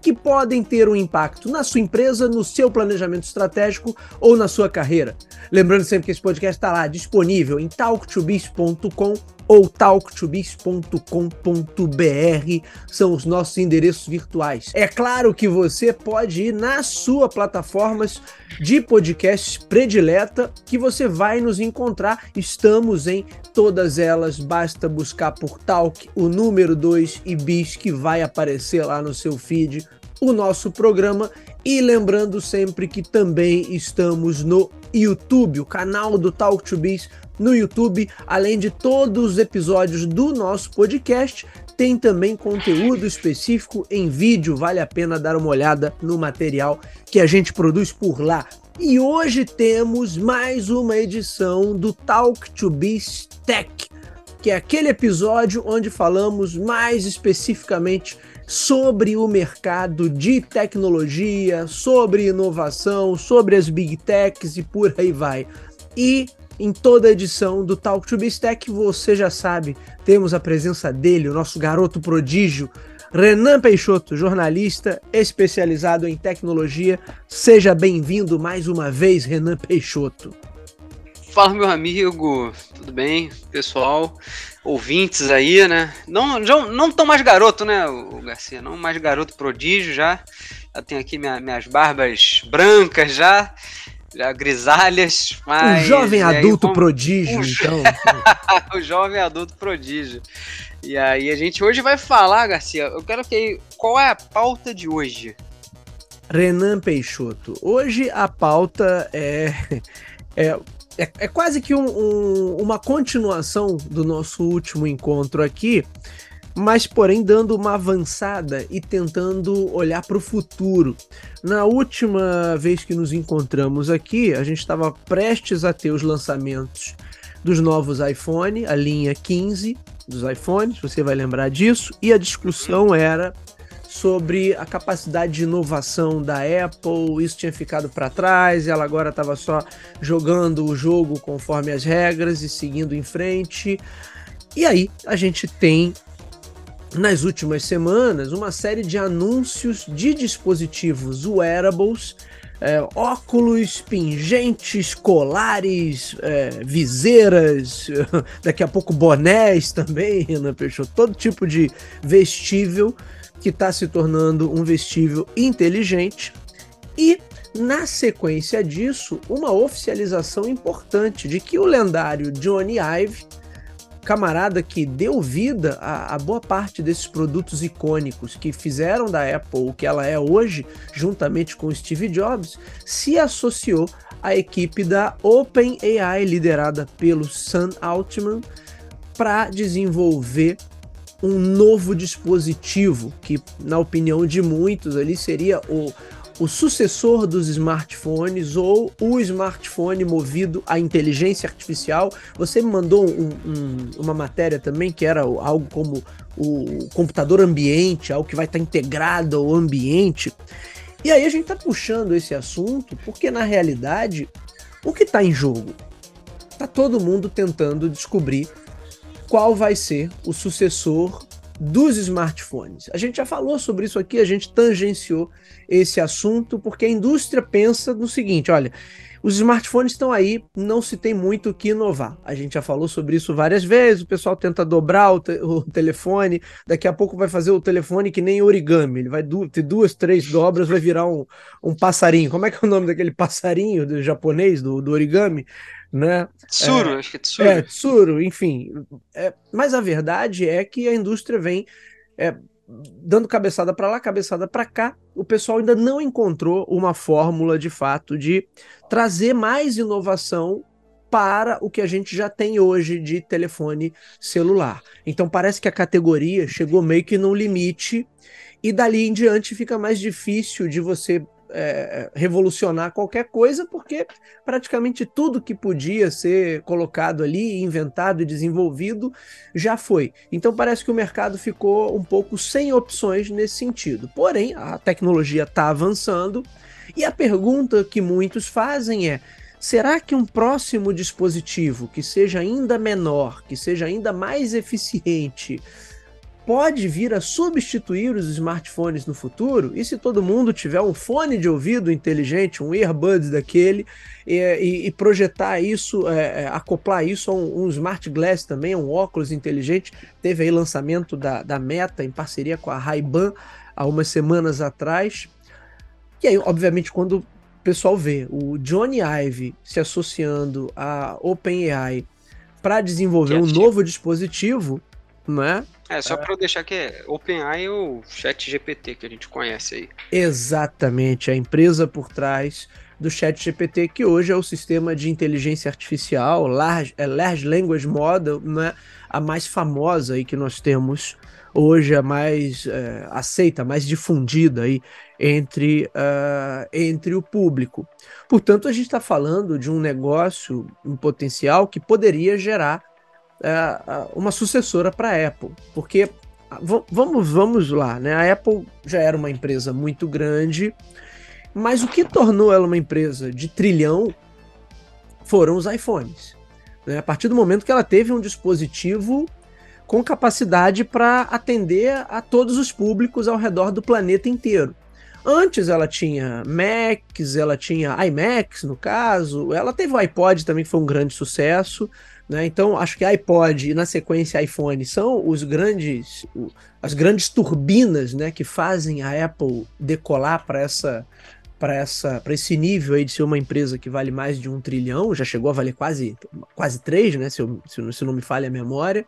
que podem ter um impacto na sua empresa, no seu planejamento estratégico ou na sua carreira. Lembrando sempre que esse podcast está lá disponível em talktobiz.com ou talktobiz.com.br são os nossos endereços virtuais. É claro que você pode ir nas suas plataformas de podcasts predileta que você vai nos encontrar. Estamos em todas elas, basta buscar por Talk o número 2 e bis que vai aparecer lá no seu feed o nosso programa e lembrando sempre que também estamos no YouTube, o canal do Talk to Biz no YouTube, além de todos os episódios do nosso podcast, tem também conteúdo específico em vídeo, vale a pena dar uma olhada no material que a gente produz por lá. E hoje temos mais uma edição do Talk to Biz Tech, que é aquele episódio onde falamos mais especificamente sobre o mercado de tecnologia, sobre inovação, sobre as big techs e por aí vai. E em toda edição do Talk to Bistec, você já sabe, temos a presença dele, o nosso garoto prodígio, Renan Peixoto, jornalista especializado em tecnologia. Seja bem-vindo mais uma vez, Renan Peixoto. Fala, meu amigo, tudo bem, pessoal? Ouvintes aí, né? Não, já, não tão mais garoto, né, o Garcia? Não mais garoto prodígio já. Já tenho aqui minha, minhas barbas brancas já já grisalhas, mas. Um jovem adulto vamos... prodígio, então. o jovem adulto prodígio. E aí a gente hoje vai falar, Garcia. Eu quero que. Qual é a pauta de hoje? Renan Peixoto. Hoje a pauta é. É, é, é quase que um, um, uma continuação do nosso último encontro aqui, mas porém dando uma avançada e tentando olhar para o futuro. Na última vez que nos encontramos aqui, a gente estava prestes a ter os lançamentos dos novos iPhone, a linha 15 dos iPhones, você vai lembrar disso, e a discussão era sobre a capacidade de inovação da Apple, isso tinha ficado para trás, ela agora estava só jogando o jogo conforme as regras e seguindo em frente. E aí a gente tem nas últimas semanas uma série de anúncios de dispositivos wearables, é, óculos, pingentes, colares, é, viseiras, daqui a pouco bonés também, Renan Peixoto, todo tipo de vestível que está se tornando um vestível inteligente. E, na sequência disso, uma oficialização importante de que o lendário Johnny Ive camarada que deu vida a, a, boa parte desses produtos icônicos que fizeram da Apple o que ela é hoje, juntamente com Steve Jobs, se associou à equipe da OpenAI, liderada pelo Sam Altman, para desenvolver um novo dispositivo que, na opinião de muitos, ali seria o o sucessor dos smartphones ou o smartphone movido à inteligência artificial. Você me mandou um, um, uma matéria também que era algo como o computador ambiente, algo que vai estar integrado ao ambiente. E aí a gente está puxando esse assunto porque na realidade o que está em jogo? Tá todo mundo tentando descobrir qual vai ser o sucessor dos smartphones. A gente já falou sobre isso aqui, a gente tangenciou esse assunto, porque a indústria pensa no seguinte: olha, os smartphones estão aí, não se tem muito o que inovar. A gente já falou sobre isso várias vezes, o pessoal tenta dobrar o, te o telefone, daqui a pouco vai fazer o telefone que nem origami, ele vai du ter duas, três dobras, vai virar um, um passarinho. Como é que é o nome daquele passarinho do japonês, do, do origami? Né? Tsuru, é, acho que é Tsuru. É, Tsuru, enfim. É, mas a verdade é que a indústria vem é, dando cabeçada para lá, cabeçada para cá. O pessoal ainda não encontrou uma fórmula de fato de trazer mais inovação para o que a gente já tem hoje de telefone celular. Então parece que a categoria chegou meio que num limite e dali em diante fica mais difícil de você é, revolucionar qualquer coisa, porque praticamente tudo que podia ser colocado ali, inventado e desenvolvido já foi. Então parece que o mercado ficou um pouco sem opções nesse sentido. Porém, a tecnologia está avançando e a pergunta que muitos fazem é: será que um próximo dispositivo que seja ainda menor, que seja ainda mais eficiente, pode vir a substituir os smartphones no futuro? E se todo mundo tiver um fone de ouvido inteligente, um earbuds daquele, e, e, e projetar isso, é, é, acoplar isso a um, um, smart glass também, um óculos inteligente? Teve aí lançamento da, da Meta em parceria com a Ray-Ban há umas semanas atrás. E aí, obviamente, quando o pessoal vê o Johnny Ive se associando à OpenAI para desenvolver um novo dispositivo, não é? É, só é. para eu deixar que é OpenAI ou ChatGPT que a gente conhece aí. Exatamente, a empresa por trás do ChatGPT, que hoje é o sistema de inteligência artificial, Large, é Large Language Model, né, a mais famosa aí que nós temos hoje, a mais é, aceita, a mais difundida aí entre, uh, entre o público. Portanto, a gente está falando de um negócio em potencial que poderia gerar uh, uma sucessora para a Apple, porque vamos, vamos lá, né? A Apple já era uma empresa muito grande, mas o que tornou ela uma empresa de trilhão foram os iPhones. Né? A partir do momento que ela teve um dispositivo com capacidade para atender a todos os públicos ao redor do planeta inteiro. Antes ela tinha Macs, ela tinha iMacs no caso, ela teve o iPod também que foi um grande sucesso, né? Então acho que iPod e na sequência iPhone são os grandes, as grandes turbinas, né, que fazem a Apple decolar para essa para essa para esse nível aí de ser uma empresa que vale mais de um trilhão, já chegou a valer quase quase três, né? Se, eu, se, se não me falha a memória.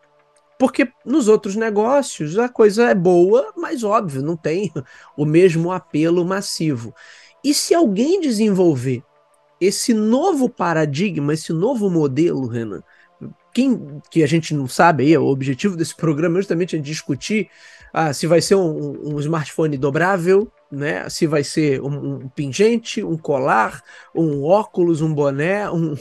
Porque nos outros negócios a coisa é boa, mas óbvio, não tem o mesmo apelo massivo. E se alguém desenvolver esse novo paradigma, esse novo modelo, Renan, quem que a gente não sabe aí, o objetivo desse programa é justamente discutir ah, se vai ser um, um, smartphone dobrável, né? Se vai ser um, um, pingente, um colar, um óculos, um boné, um,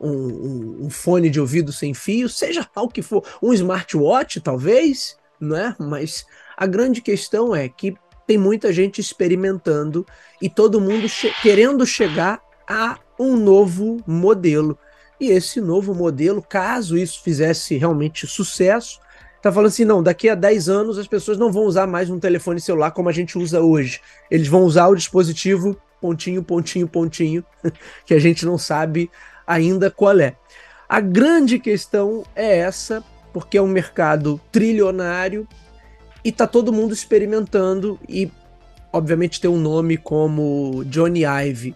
um, um, fone de ouvido sem fio, seja lá o que for, um smartwatch talvez, né? Mas a grande questão é que tem muita gente experimentando e todo mundo che querendo chegar a um novo modelo. E esse novo modelo, caso isso fizesse realmente sucesso, tá falando assim, não, daqui a 10 anos as pessoas não vão usar mais um telefone celular como a gente usa hoje. Eles vão usar o dispositivo pontinho, pontinho, pontinho, que a gente não sabe ainda qual é. A grande questão é essa, porque é um mercado trilionário e tá todo mundo experimentando e obviamente tem um nome como Johnny Ive.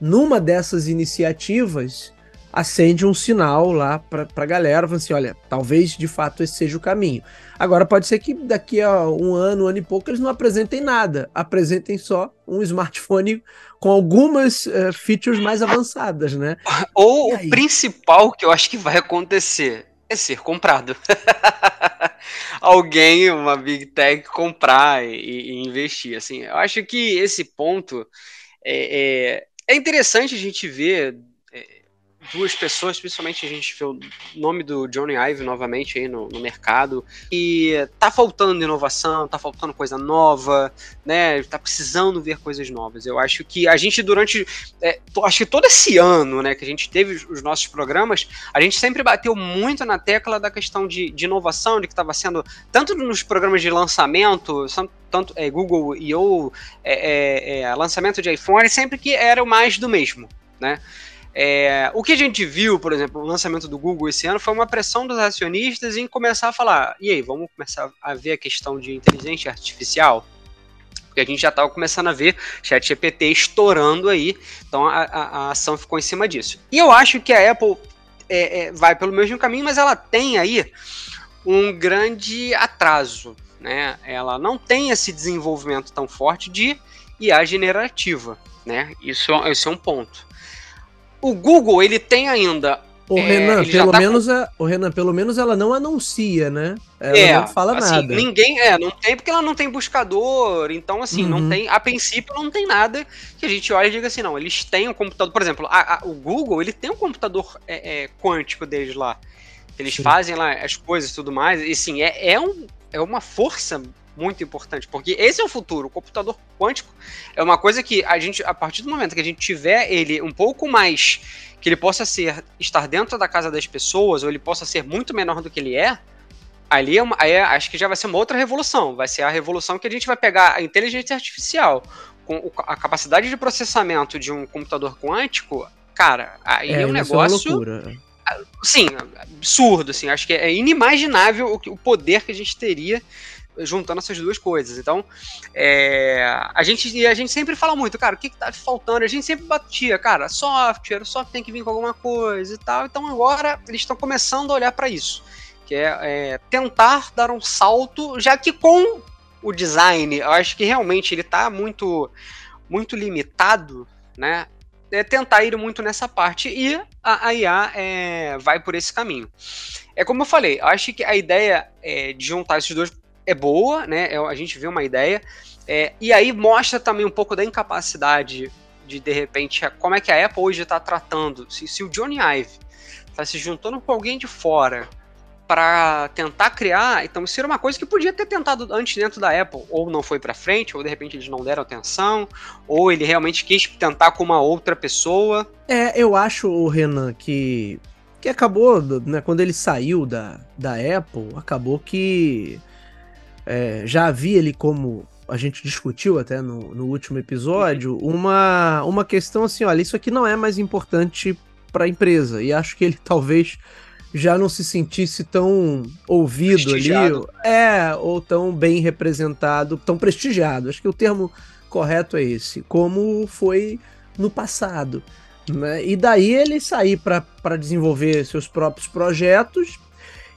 Numa dessas iniciativas, acende um sinal lá para a galera, falando assim, olha, talvez de fato esse seja o caminho. Agora pode ser que daqui a um ano, um ano e pouco, eles não apresentem nada, apresentem só um smartphone com algumas uh, features mais avançadas, né? Ou o principal que eu acho que vai acontecer é ser comprado. Alguém, uma big tech, comprar e, e, investir. Assim, eu acho que esse ponto é, é, é interessante a gente ver duas pessoas, principalmente a gente vê o nome do Johnny Ive novamente aí no, no, mercado. E tá faltando inovação, tá faltando coisa nova, né? Tá precisando ver coisas novas. Eu acho que a gente, durante. É, acho que todo esse ano, né, que a gente teve os nossos programas, a gente sempre bateu muito na tecla da questão de, de inovação, de que estava sendo, tanto nos programas de lançamento, tanto é, Google e ou é, é, é, lançamento de iPhone, sempre que era o mais do mesmo, né? É, o que a gente viu, por exemplo, no lançamento do Google esse ano foi uma pressão dos acionistas em começar a falar: e aí, vamos começar a ver a questão de inteligência artificial? Porque a gente já estava começando a ver ChatGPT estourando aí, então a, a, a, ação ficou em cima disso. E eu acho que a Apple é, é, vai pelo mesmo caminho, mas ela tem aí um grande atraso. Né? Ela não tem esse desenvolvimento tão forte de IA generativa. Né? Isso, isso é um ponto. O Google ele tem ainda O é, Renan, pelo tá menos com... a, o Renan, pelo menos ela não anuncia, né? Ela é, não fala assim, nada. Ninguém, é, não tem porque ela não tem buscador, então assim, uhum. não tem, a princípio não tem nada que a gente olhe e diga assim, não, eles têm um computador, por exemplo, a, a, o Google, ele tem um computador é, é, quântico deles lá. Eles Sim. fazem lá as coisas e tudo mais, e sim, é, é, um, é uma força muito importante, porque esse é o futuro. O computador quântico é uma coisa que a gente, a partir do momento que a gente tiver ele um pouco mais que ele possa ser estar dentro da casa das pessoas ou ele possa ser muito menor do que ele é, ali é uma, é, acho que já vai ser uma outra revolução. Vai ser a revolução que a gente vai pegar a inteligência artificial com a capacidade de processamento de um computador quântico, cara, aí é, é um negócio. Sim, absurdo, assim. Acho que é inimaginável o, o poder que a gente teria juntando essas duas coisas. Então, é, a gente e a gente sempre fala muito, cara, o que, que tá faltando? A gente sempre batia, cara, software, software tem que vir com alguma coisa e tal. Então agora eles estão começando a olhar para isso, que é, é, tentar dar um salto, já que com o design, eu acho que realmente ele tá muito muito limitado, né? É tentar ir muito nessa parte e a, a IA é, vai por esse caminho. É como eu falei, eu acho que a ideia é, de juntar esses dois é boa, né? É, a gente vê uma ideia. É, e aí mostra também um pouco da incapacidade de, de repente, como é que a Apple hoje está tratando. Se, se o Johnny Ive está se juntando com alguém de fora para tentar criar, então isso era uma coisa que podia ter tentado antes dentro da Apple, ou não foi para frente, ou de repente eles não deram atenção, ou ele realmente quis tentar com uma outra pessoa. É, eu acho, Renan, que que acabou, né, quando ele saiu da, da Apple, acabou que é, já havia ali como a gente discutiu até no, no último episódio, uma, uma questão assim, olha, isso aqui não é mais importante para a empresa. E acho que ele talvez já não se sentisse tão ouvido ali, é, ou tão bem representado, tão prestigiado. Acho que o termo correto é esse, como foi no passado. Né? E daí ele sair para desenvolver seus próprios projetos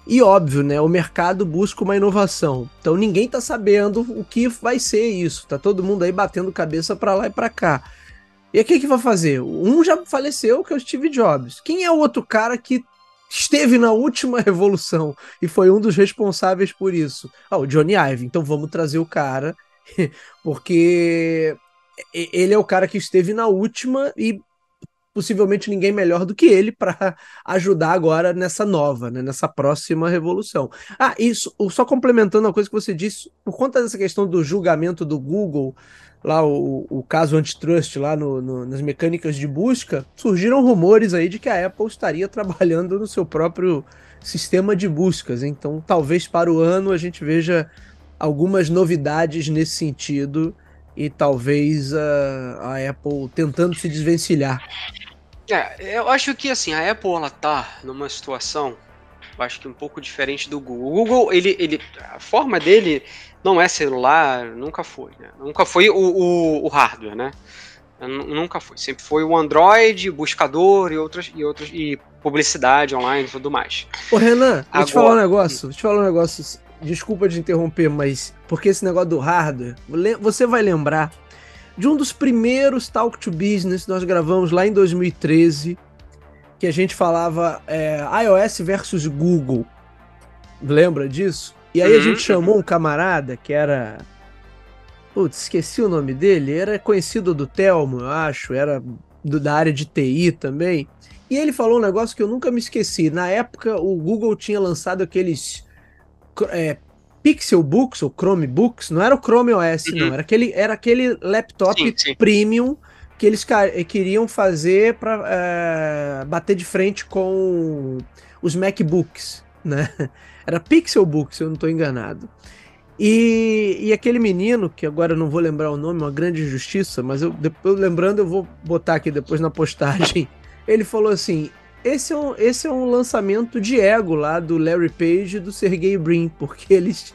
e óbvio, né? O mercado busca uma inovação. Então ninguém tá sabendo o que vai ser isso. Tá todo mundo aí batendo cabeça para lá e para cá. E o que que vai fazer? Um já faleceu, que é o Steve Jobs. Quem é o outro cara que esteve na última revolução e foi um dos responsáveis por isso? Ah, o Johnny Ive. Então vamos trazer o cara, porque ele é o cara que esteve na última e possivelmente ninguém melhor do que ele para ajudar agora nessa nova, né, nessa próxima revolução. Ah, isso, só complementando a coisa que você disse, por conta dessa questão do julgamento do Google, lá o, o caso antitrust lá no, no, nas mecânicas de busca, surgiram rumores aí de que a Apple estaria trabalhando no seu próprio sistema de buscas. Então, talvez para o ano a gente veja algumas novidades nesse sentido e talvez a, a Apple tentando se desvencilhar. É, eu acho que assim, a Apple ela tá numa situação, eu acho que um pouco diferente do Google. O Google, ele, ele, a forma dele não é celular, nunca foi, né? Nunca foi o, o, o hardware, né? Nunca foi. Sempre foi o Android, buscador e outras e outras e publicidade online e tudo mais. Ô Renan, Agora... vou te falar um negócio. Vou te falar um negócio desculpa de interromper, mas porque esse negócio do hardware, você vai lembrar de um dos primeiros Talk to Business nós gravamos lá em 2013, que a gente falava é, iOS versus Google. Lembra disso? E aí a gente uhum. chamou um camarada que era. Putz, esqueci o nome dele. Era conhecido do Telmo, eu acho. Era do, da área de TI também. E ele falou um negócio que eu nunca me esqueci. Na época, o Google tinha lançado aqueles é, Pixel Books ou Chrome Books, não era o Chrome OS, uhum. não, era aquele, era aquele laptop sim, sim. premium que eles queriam fazer para é, bater de frente com os MacBooks, né? Era Pixel Books, se eu não estou enganado. E, e, aquele menino, que agora eu não vou lembrar o nome, uma grande injustiça, mas eu, depois, lembrando, eu vou botar aqui depois na postagem. Ele falou assim: esse é, um, esse é um lançamento de ego lá do Larry Page e do Sergey Brin, porque eles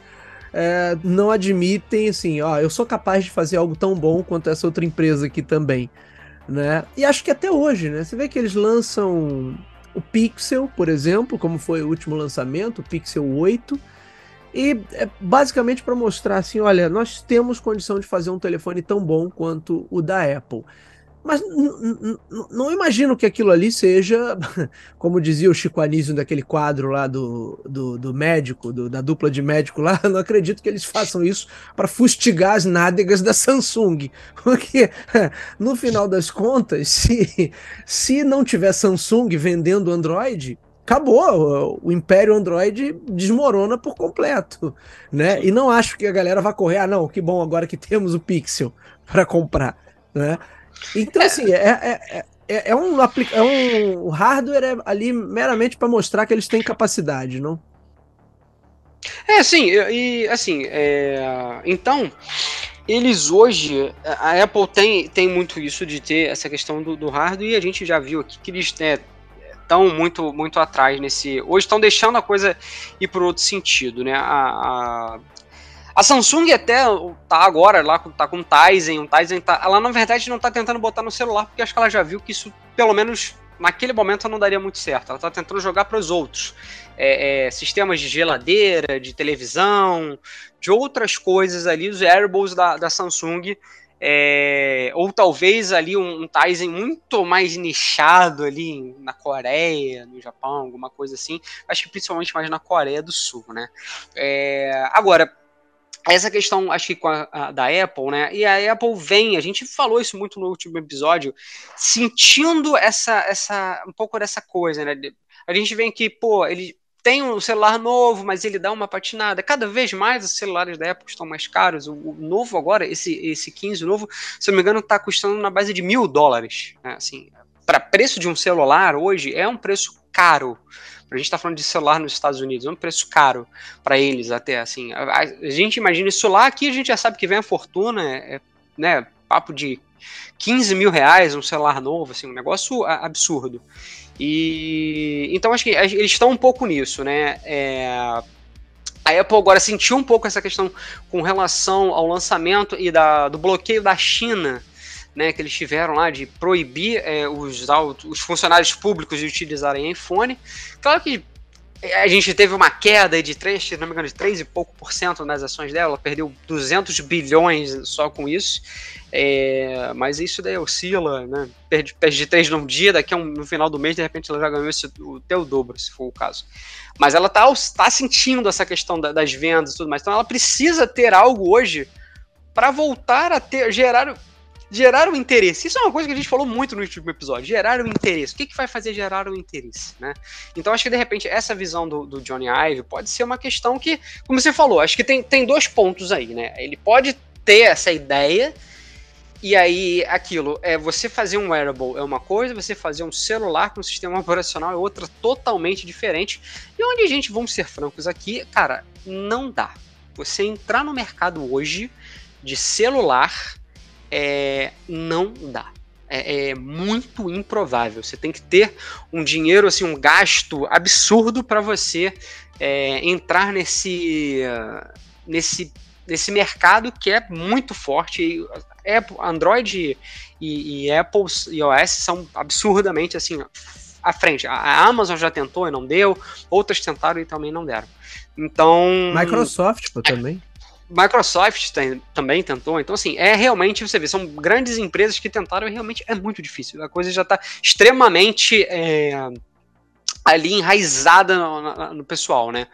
é, não admitem assim, ó, eu sou capaz de fazer algo tão bom quanto essa outra empresa aqui também, né? E acho que até hoje, né? Você vê que eles lançam o Pixel, por exemplo, como foi o último lançamento, o Pixel 8, e é basicamente para mostrar assim, olha, nós temos condição de fazer um telefone tão bom quanto o da Apple. Mas não imagino que aquilo ali seja, como dizia o Chico Anísio daquele quadro lá do, do, do médico, do, da dupla de médico lá, não acredito que eles façam isso para fustigar as nádegas da Samsung. Porque, no final das contas, se, se não tiver Samsung vendendo Android, acabou. O império Android desmorona por completo, né? E não acho que a galera vá correr, ah, não, que bom agora que temos o Pixel para comprar, né? Então, assim, é, é, é, é, um, é um hardware ali meramente para mostrar que eles têm capacidade, não? É, sim, e assim, é, então, eles hoje, a Apple tem, tem muito isso de ter essa questão do, do hardware, e a gente já viu aqui que eles estão né, muito, muito atrás nesse. Hoje estão deixando a coisa ir por outro sentido, né? A, a, a Samsung até tá agora lá, tá com o Tizen, o Tizen tá, ela na verdade não tá tentando botar no celular, porque acho que ela já viu que isso, pelo menos naquele momento, não daria muito certo. Ela tá tentando jogar para os outros. É, é, sistemas de geladeira, de televisão, de outras coisas ali, os wearables da, da Samsung, é, ou talvez ali um, um Tizen muito mais nichado ali na Coreia, no Japão, alguma coisa assim. Acho que principalmente mais na Coreia do Sul, né? É, agora, essa questão, acho que a, a, da Apple, né? E a Apple vem, a gente falou isso muito no último episódio, sentindo essa, essa um pouco dessa coisa, né? A gente vem que, pô, ele tem um celular novo, mas ele dá uma patinada. Cada vez mais os celulares da Apple estão mais caros. O, o novo agora, esse, esse 15 novo, se eu não me engano, está custando na base de mil dólares. Né? Assim, para preço de um celular hoje é um preço caro. A gente está falando de celular nos Estados Unidos, é um preço caro para eles até, assim. A, a, gente imagina isso lá, aqui a gente já sabe que vem a fortuna, é, é né, papo de 15 mil reais um celular novo, assim, um negócio absurdo. E então acho que eles estão um pouco nisso, né? É, a Apple agora sentiu um pouco essa questão com relação ao lançamento e da, do bloqueio da China né, que eles tiveram lá de proibir é, os, os funcionários públicos de utilizarem iPhone. Claro que a gente teve uma queda de 3, se não me engano, de 3 e pouco por cento nas ações dela, ela perdeu 200 bilhões só com isso, é, mas isso daí oscila, né, perde, perde de 3 num dia, daqui um, no final do mês, de repente ela já ganhou esse, o teu dobro, se for o caso. Mas ela tá, tá sentindo essa questão da, das vendas e tudo mais, então ela precisa ter algo hoje para voltar a ter, gerar gerar o interesse. Isso é uma coisa que a gente falou muito no último episódio. Gerar o interesse. O que, que vai fazer gerar o interesse, né? Então acho que de repente essa visão do, do Johnny Ive pode ser uma questão que, como você falou, acho que tem, tem dois pontos aí, né? Ele pode ter essa ideia e aí, aquilo, é você fazer um wearable é uma coisa, você fazer um celular com um sistema operacional é outra totalmente diferente. E onde a gente, vamos ser francos aqui, cara, não dá. Você entrar no mercado hoje de celular é, não dá. É, é, muito improvável. Você tem que ter um dinheiro, assim, um gasto absurdo para você é, entrar nesse, nesse, nesse mercado que é muito forte. Apple, Android e, e Apple e iOS são absurdamente assim à frente. A Amazon já tentou e não deu, outras tentaram e também não deram. Então. Microsoft pô, também. Microsoft tem, também tentou, então assim, é realmente, você vê, são grandes empresas que tentaram e realmente é muito difícil. A coisa já está extremamente é, ali enraizada no, no, no pessoal, né?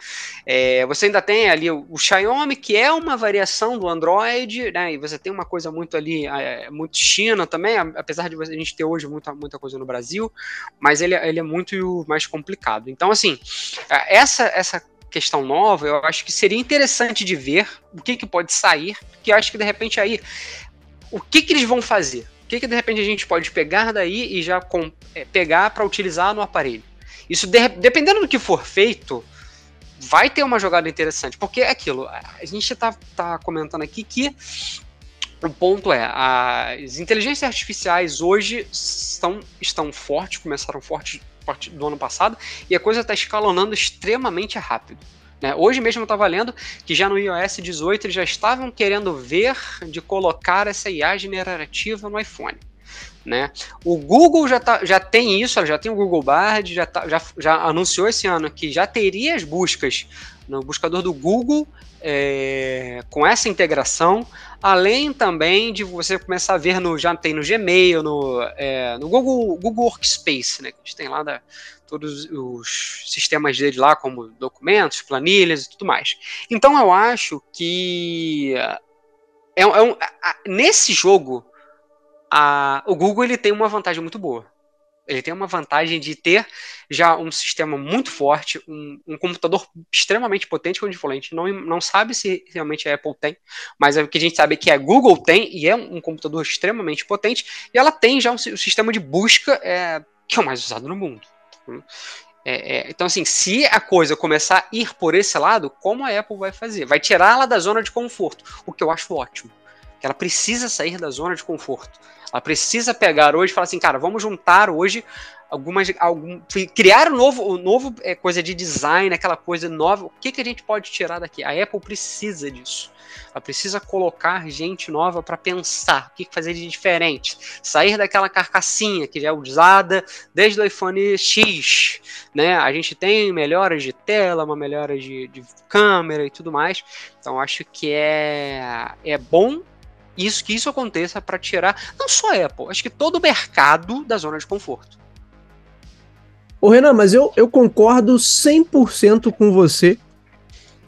É, você ainda tem ali o, o, Xiaomi, que é uma variação do Android, né? E você tem uma coisa muito ali, é, muito China também, apesar de a gente ter hoje muita, muita coisa no Brasil, mas ele, ele é muito mais complicado. Então, assim, é, essa, essa questão nova, eu acho que seria interessante de ver o que, que pode sair, que eu acho que de repente aí, o que, que eles vão fazer? O que, que de repente a gente pode pegar daí e já com, é, pegar para utilizar no aparelho? Isso, de, dependendo do que for feito, vai ter uma jogada interessante, porque é aquilo, a gente está tá comentando aqui que o ponto é, as inteligências artificiais hoje estão, estão fortes, começaram fortes do ano passado, e a coisa está escalonando extremamente rápido. Né? Hoje mesmo eu estava lendo que já no iOS 18 eles já estavam querendo ver de colocar essa IA generativa no iPhone. Né? O Google já, tá, já tem isso, já tem o Google Bard, já, tá, já, já anunciou esse ano que já teria as buscas no buscador do Google, é, com essa integração, além também de você começar a ver no já tem no Gmail, no, é, no Google, Google Workspace, né, que a gente tem lá da, todos os sistemas dele lá, como documentos, planilhas e tudo mais. Então eu acho que é, é um, a, nesse jogo a, o Google ele tem uma vantagem muito boa ele tem uma vantagem de ter já um sistema muito forte, um, um computador extremamente potente, como a gente não, não sabe se realmente a Apple tem, mas o que a gente sabe é que a Google tem, e é um, computador extremamente potente, e ela tem já um, um sistema de busca é, que é o mais usado no mundo. É, é, então, assim, se a coisa começar a ir por esse lado, como a Apple vai fazer? Vai tirá-la da zona de conforto, o que eu acho ótimo. Que ela precisa sair da zona de conforto. Ela precisa pegar hoje e falar assim, cara, vamos juntar hoje algumas. Algum, criar um novo, um novo é, coisa de design, aquela coisa nova. O que, que a gente pode tirar daqui? A Apple precisa disso. Ela precisa colocar gente nova para pensar o que fazer de diferente. Sair daquela carcassinha que já é usada desde o iPhone X. Né? A gente tem melhoras de tela, uma melhora de, de câmera e tudo mais. Então acho que é, é bom isso que isso aconteça para tirar não só a Apple, acho que todo o mercado da zona de conforto. Ô Renan, mas eu, eu concordo 100% com você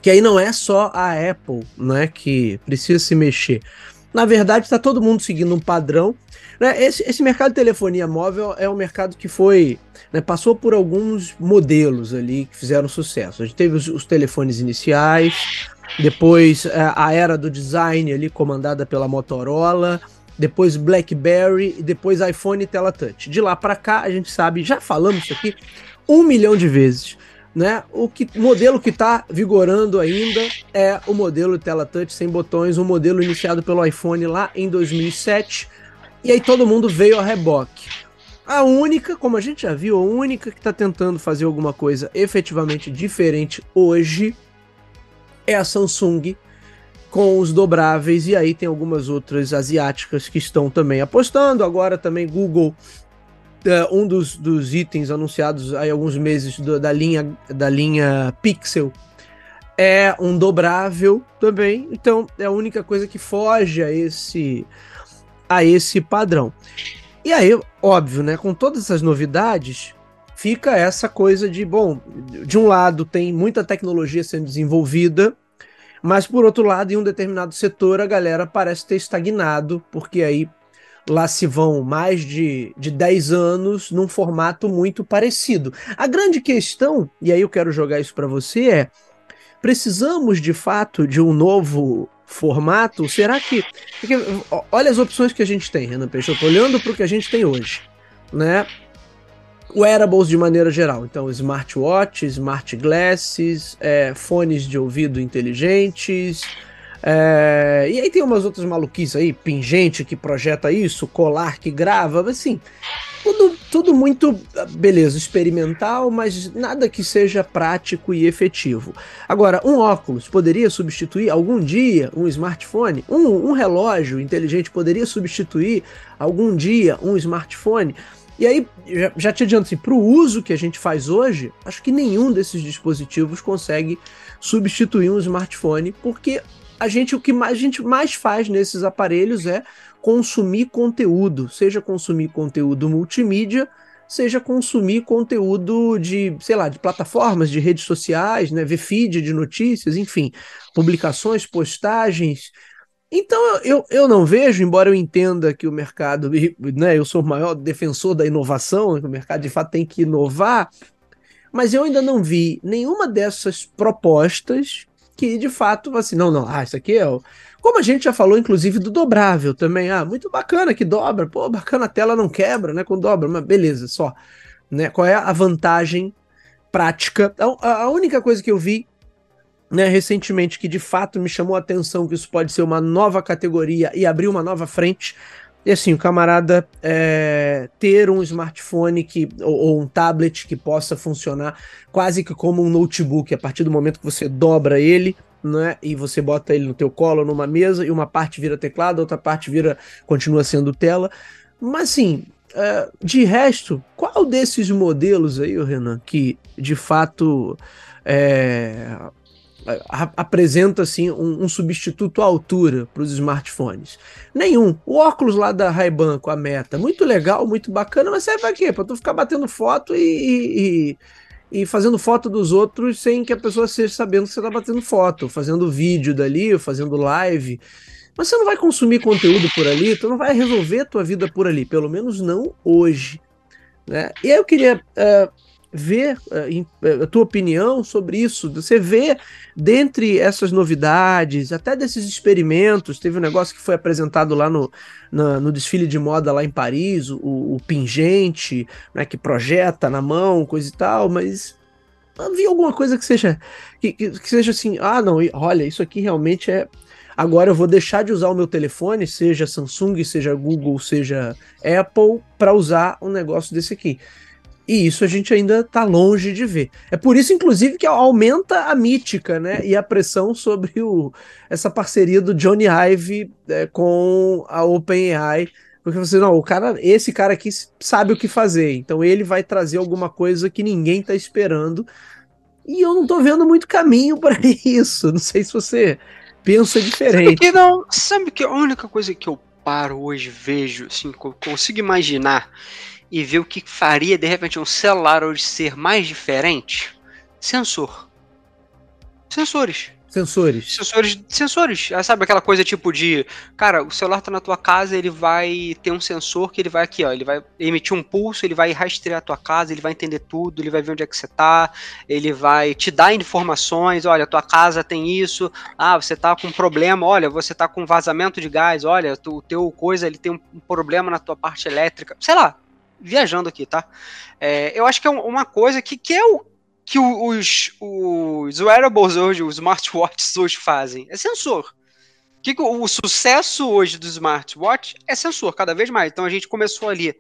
que aí não é só a Apple né, que precisa se mexer. Na verdade, está todo mundo seguindo um padrão. Né? Esse, esse mercado de telefonia móvel é um mercado que foi. Né, passou por alguns modelos ali que fizeram sucesso. A gente teve os, os telefones iniciais, depois é, a era do design ali comandada pela Motorola, depois BlackBerry e depois iPhone e tela touch. De lá para cá a gente sabe, já falamos isso aqui um milhão de vezes, né? O que modelo que está vigorando ainda é o modelo tela touch sem botões, um modelo iniciado pelo iPhone lá em 2007. E aí todo mundo veio a reboque. A única, como a gente já viu, a única que está tentando fazer alguma coisa efetivamente diferente hoje é a Samsung com os dobráveis, e aí tem algumas outras asiáticas que estão também apostando. Agora também Google, uh, um dos, dos itens anunciados há alguns meses do, da, linha, da linha Pixel é um dobrável também. Então é a única coisa que foge a esse, a esse padrão. E aí, óbvio, né, com todas essas novidades, fica essa coisa de, bom, de um lado tem muita tecnologia sendo desenvolvida, mas por outro lado, em um determinado setor, a galera parece ter estagnado, porque aí lá se vão mais de, de 10 anos num formato muito parecido. A grande questão, e aí eu quero jogar isso para você, é: precisamos de fato de um novo formato? Será que. Porque, olha as opções que a gente tem, Renan Peixoto, olhando para o que a gente tem hoje. Né? Wearables de maneira geral. Então, smartwatch, smart glasses, é, fones de ouvido inteligentes. É, e aí tem umas outras maluquices aí, pingente que projeta isso, colar que grava, assim, tudo, tudo muito, beleza, experimental, mas nada que seja prático e efetivo. Agora, um óculos poderia substituir algum dia um smartphone? Um, um relógio inteligente poderia substituir algum dia um smartphone? E aí, já, já te adianto assim, para o uso que a gente faz hoje, acho que nenhum desses dispositivos consegue substituir um smartphone, porque a gente o que mais, a gente mais faz nesses aparelhos é consumir conteúdo, seja consumir conteúdo multimídia, seja consumir conteúdo de, sei lá, de plataformas, de redes sociais, né, ver feed de notícias, enfim, publicações, postagens, então eu, eu não vejo, embora eu entenda que o mercado, né, eu sou o maior defensor da inovação, que o mercado de fato tem que inovar, mas eu ainda não vi nenhuma dessas propostas que de fato, assim, não, não, ah, isso aqui é o. Como a gente já falou, inclusive, do dobrável também. Ah, muito bacana que dobra, pô, bacana a tela não quebra, né, com dobra, mas beleza, só. Né, qual é a vantagem prática? A, a única coisa que eu vi né, recentemente que de fato me chamou a atenção que isso pode ser uma nova categoria e abrir uma nova frente. E assim, o camarada é, ter um smartphone que, ou, ou, um tablet que possa funcionar quase que como um notebook, a partir do momento que você dobra ele, né, e você bota ele no teu colo, numa mesa, e uma parte vira teclado, outra parte vira continua sendo tela. Mas assim, é, de resto, qual desses modelos aí, Renan, que de fato é, apresenta assim um, um, substituto à altura para os smartphones. Nenhum. O óculos lá da Ray-Ban com a Meta, muito legal, muito bacana, mas serve para quê? Para tu ficar batendo foto e, e, e, fazendo foto dos outros sem que a pessoa seja sabendo que você está batendo foto, fazendo vídeo dali, fazendo live. Mas você não vai consumir conteúdo por ali, tu não vai resolver tua vida por ali, pelo menos não hoje. Né? E aí eu queria uh, ver uh, a tua opinião sobre isso. Você vê, dentre essas novidades, até desses experimentos, teve um negócio que foi apresentado lá no, no, desfile de moda lá em Paris, o, o pingente, né, que projeta na mão, coisa e tal, mas havia alguma coisa que seja que, que seja assim, ah, não, olha, isso aqui realmente é Agora eu vou deixar de usar o meu telefone, seja Samsung, seja Google, seja Apple, para usar um negócio desse aqui. E isso a gente ainda está longe de ver. É por isso, inclusive, que aumenta a mítica, né? E a pressão sobre o, essa parceria do Johnny Ive é, com a OpenAI. Porque você, não, o cara, esse cara aqui sabe o que fazer. Então ele vai trazer alguma coisa que ninguém está esperando. E eu não estou vendo muito caminho para isso. Não sei se você pensa diferente. Sabe que não, sabe que a única coisa que eu paro hoje, vejo, assim, consigo imaginar e ver o que faria de repente um celular hoje ser mais diferente? Sensor. Sensores. Sensores. Sensores, sensores. Ah, sabe aquela coisa tipo de, cara, o celular tá na tua casa, ele vai ter um sensor que ele vai aqui, ó, ele vai emitir um pulso, ele vai rastrear a tua casa, ele vai entender tudo, ele vai ver onde é que você tá, ele vai te dar informações, olha, tua casa tem isso, ah, você tá com um problema, olha, você tá com vazamento de gás, olha, o teu coisa, ele tem um problema na tua parte elétrica, sei lá, viajando aqui, tá? É, eu acho que é uma coisa que, que é o que os, os wearables hoje, os smartwatches hoje fazem? É sensor. Que, que o, o sucesso hoje do smartwatch é sensor, cada vez mais. Então a gente começou ali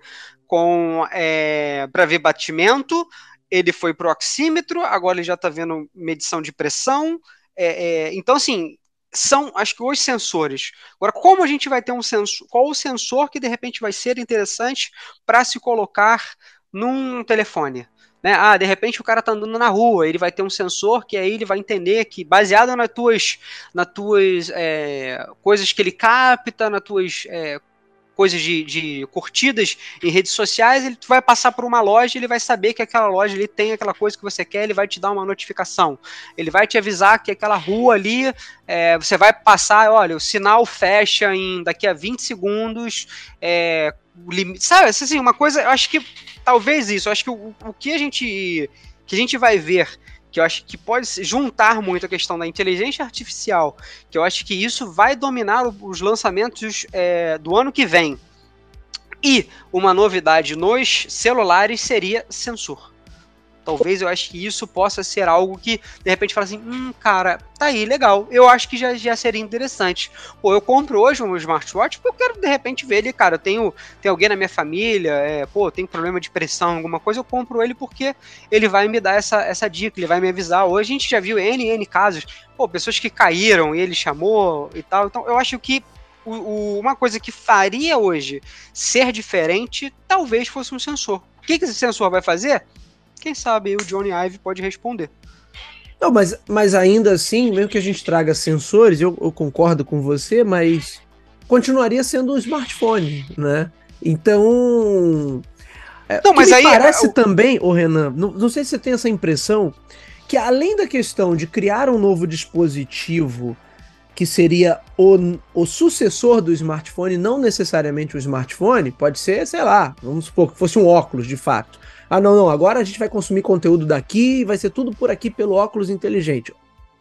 com é, para ver batimento, ele foi pro oxímetro, agora ele já está vendo medição de pressão. É, é, então, assim, são, acho que os sensores. Agora, como a gente vai ter um sensor? Qual o sensor que de repente vai ser interessante para se colocar num telefone? Né? Ah, de repente o cara tá andando na rua, ele vai ter um sensor que aí ele vai entender que, baseado nas tuas, nas tuas é, coisas que ele capta, nas tuas é, coisas de, de, curtidas em redes sociais, ele vai passar por uma loja, ele vai saber que aquela loja ali tem aquela coisa que você quer, ele vai te dar uma notificação. Ele vai te avisar que aquela rua ali, é, você vai passar, olha, o sinal fecha em daqui a 20 segundos, é, sabe, assim, uma coisa, eu acho que talvez isso. Eu acho que o, o que a gente que a gente vai ver que eu acho que pode juntar muito a questão da inteligência artificial, que eu acho que isso vai dominar os lançamentos é, do ano que vem. E uma novidade nos celulares seria sensor. Talvez eu acho que isso possa ser algo que, de repente, fala assim: hum, cara, tá aí, legal. Eu acho que já, já seria interessante. Pô, eu compro hoje um smartwatch porque eu quero, de repente, ver ele, cara. Eu tenho, tem alguém na minha família, é, pô, tem problema de pressão, alguma coisa, eu compro ele porque ele vai me dar essa, essa dica, ele vai me avisar. Hoje a gente já viu N, N casos, pô, pessoas que caíram e ele chamou e tal. Então, eu acho que o, o, uma coisa que faria hoje ser diferente, talvez fosse um sensor. O que, que esse sensor vai fazer? Quem sabe o Johnny Ive pode responder. Não, mas, mas ainda assim, mesmo que a gente traga sensores, eu, eu concordo com você, mas continuaria sendo um smartphone, né? Então. É, não, mas aí. É parece também, o Renan, não, não sei se você tem essa impressão, que além da questão de criar um novo dispositivo que seria o, o sucessor do smartphone, não necessariamente o smartphone, pode ser, sei lá, vamos supor que fosse um óculos de fato. Ah, não, não, agora a gente vai consumir conteúdo daqui, vai ser tudo por aqui pelo óculos inteligente.